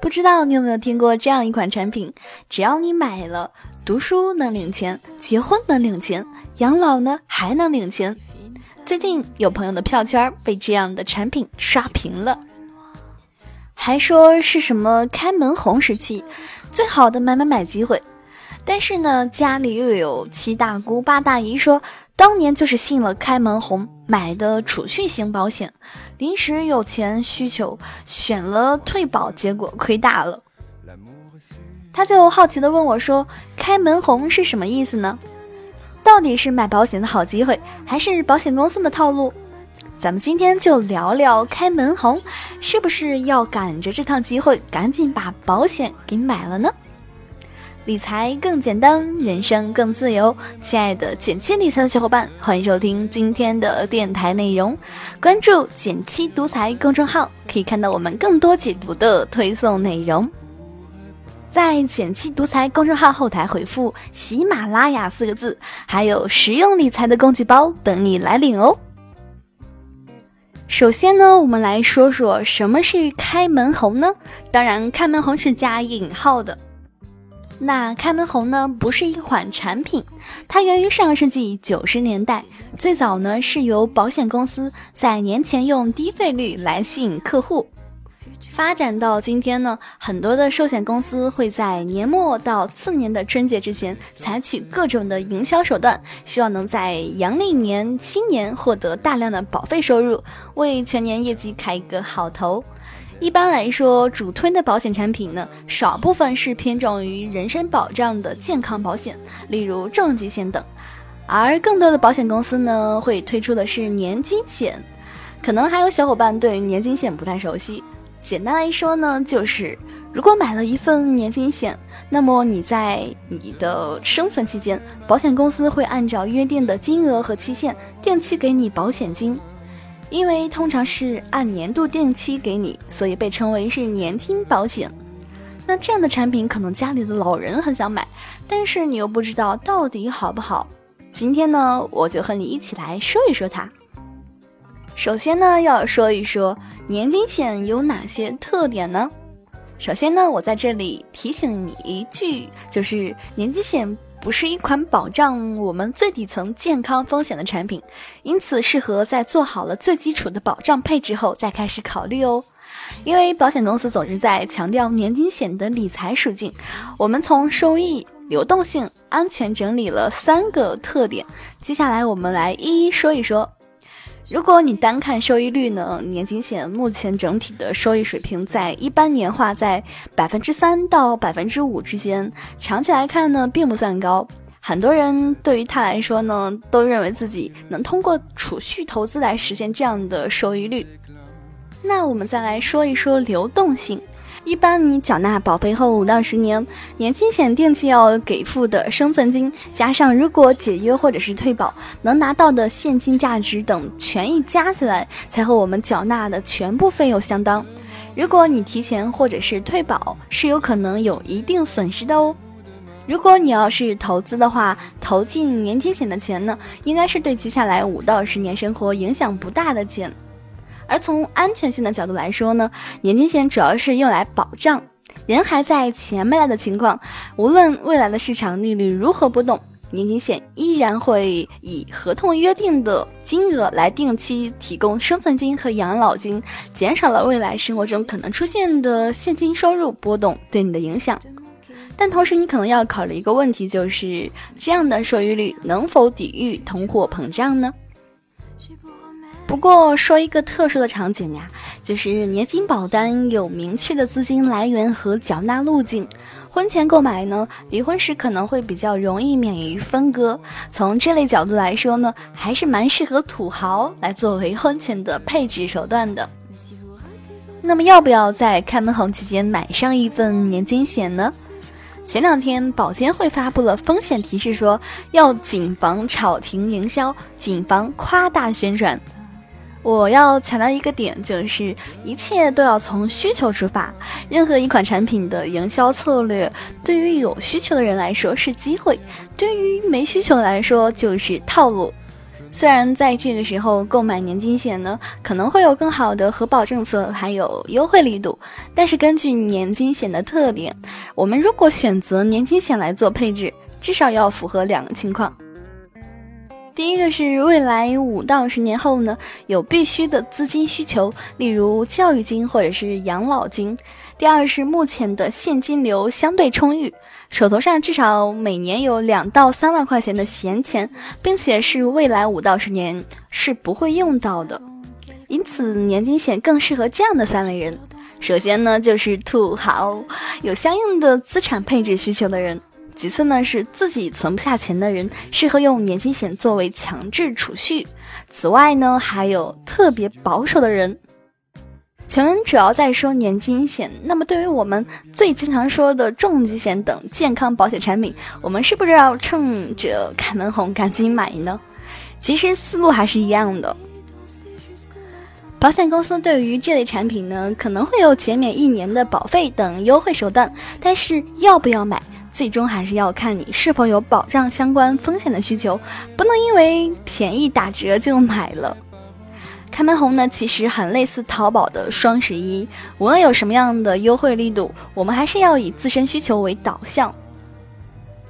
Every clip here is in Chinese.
不知道你有没有听过这样一款产品？只要你买了，读书能领钱，结婚能领钱，养老呢还能领钱。最近有朋友的票圈被这样的产品刷屏了，还说是什么开门红时期最好的买买买机会。但是呢，家里又有七大姑八大姨说，当年就是信了开门红。买的储蓄型保险，临时有钱需求，选了退保，结果亏大了。他就好奇的问我说：“开门红是什么意思呢？到底是买保险的好机会，还是保险公司的套路？”咱们今天就聊聊开门红，是不是要赶着这趟机会，赶紧把保险给买了呢？理财更简单，人生更自由。亲爱的减七理财的小伙伴，欢迎收听今天的电台内容。关注“减七独裁公众号，可以看到我们更多解读的推送内容。在“减七独裁公众号后台回复“喜马拉雅”四个字，还有实用理财的工具包等你来领哦。首先呢，我们来说说什么是开门红呢？当然，开门红是加引号的。那开门红呢，不是一款产品，它源于上世纪九十年代，最早呢是由保险公司在年前用低费率来吸引客户，发展到今天呢，很多的寿险公司会在年末到次年的春节之前，采取各种的营销手段，希望能在阳历年新年获得大量的保费收入，为全年业绩开一个好头。一般来说，主推的保险产品呢，少部分是偏重于人身保障的健康保险，例如重疾险等；而更多的保险公司呢，会推出的是年金险。可能还有小伙伴对年金险不太熟悉，简单来说呢，就是如果买了一份年金险，那么你在你的生存期间，保险公司会按照约定的金额和期限，定期给你保险金。因为通常是按年度定期给你，所以被称为是年金保险。那这样的产品可能家里的老人很想买，但是你又不知道到底好不好。今天呢，我就和你一起来说一说它。首先呢，要说一说年金险有哪些特点呢？首先呢，我在这里提醒你一句，就是年金险。不是一款保障我们最底层健康风险的产品，因此适合在做好了最基础的保障配置后再开始考虑哦。因为保险公司总是在强调年金险的理财属性，我们从收益、流动性、安全整理了三个特点，接下来我们来一一说一说。如果你单看收益率呢，年金险目前整体的收益水平在一般年化在百分之三到百分之五之间，长期来看呢并不算高。很多人对于它来说呢，都认为自己能通过储蓄投资来实现这样的收益率。那我们再来说一说流动性。一般你缴纳保费后五到十年，年金险定期要给付的生存金，加上如果解约或者是退保能拿到的现金价值等权益加起来，才和我们缴纳的全部费用相当。如果你提前或者是退保，是有可能有一定损失的哦。如果你要是投资的话，投进年金险的钱呢，应该是对接下来五到十年生活影响不大的钱。而从安全性的角度来说呢，年金险主要是用来保障人还在钱没来的情况，无论未来的市场利率如何波动，年金险依然会以合同约定的金额来定期提供生存金和养老金，减少了未来生活中可能出现的现金收入波动对你的影响。但同时，你可能要考虑一个问题，就是这样的收益率能否抵御通货膨胀呢？不过说一个特殊的场景呀，就是年金保单有明确的资金来源和缴纳路径，婚前购买呢，离婚时可能会比较容易免于分割。从这类角度来说呢，还是蛮适合土豪来作为婚前的配置手段的。那么要不要在开门红期间买上一份年金险呢？前两天保监会发布了风险提示，说要谨防炒停营销，谨防夸大宣传。我要强调一个点，就是一切都要从需求出发。任何一款产品的营销策略，对于有需求的人来说是机会，对于没需求来说就是套路。虽然在这个时候购买年金险呢，可能会有更好的核保政策，还有优惠力度，但是根据年金险的特点，我们如果选择年金险来做配置，至少要符合两个情况。第一个是未来五到十年后呢，有必须的资金需求，例如教育金或者是养老金。第二是目前的现金流相对充裕，手头上至少每年有两到三万块钱的闲钱，并且是未来五到十年是不会用到的。因此，年金险更适合这样的三类人。首先呢，就是土豪，有相应的资产配置需求的人。其次呢，是自己存不下钱的人，适合用年金险作为强制储蓄。此外呢，还有特别保守的人。全文主要在说年金险，那么对于我们最经常说的重疾险等健康保险产品，我们是不是要趁着开门红赶紧买呢？其实思路还是一样的。保险公司对于这类产品呢，可能会有减免一年的保费等优惠手段，但是要不要买？最终还是要看你是否有保障相关风险的需求，不能因为便宜打折就买了。开门红呢，其实很类似淘宝的双十一，无论有什么样的优惠力度，我们还是要以自身需求为导向。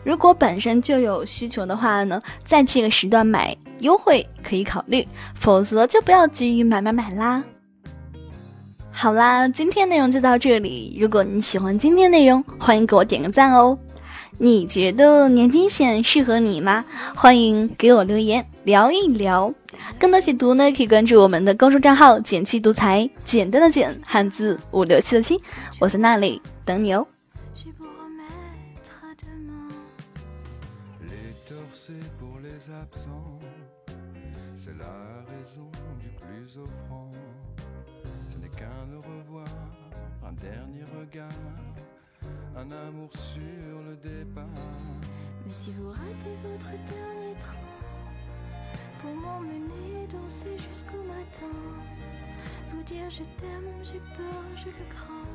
如果本身就有需求的话呢，在这个时段买优惠可以考虑，否则就不要急于买买买啦。好啦，今天内容就到这里。如果你喜欢今天内容，欢迎给我点个赞哦。你觉得年金险适合你吗？欢迎给我留言聊一聊。更多解读呢，可以关注我们的公众账号“简七独裁”，简单的简，汉字五六七的七，我在那里等你哦。Un amour sur le départ. Mais si vous ratez votre dernier train, pour m'emmener danser jusqu'au matin, vous dire je t'aime, j'ai peur, je le crains,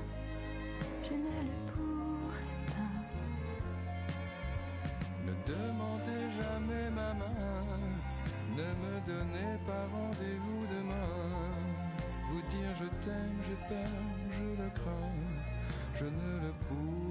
je ne le pourrai pas. Ne demandez jamais ma main, ne me donnez pas rendez-vous demain. Vous dire je t'aime, j'ai peur, je le crains je ne le pourrai pas.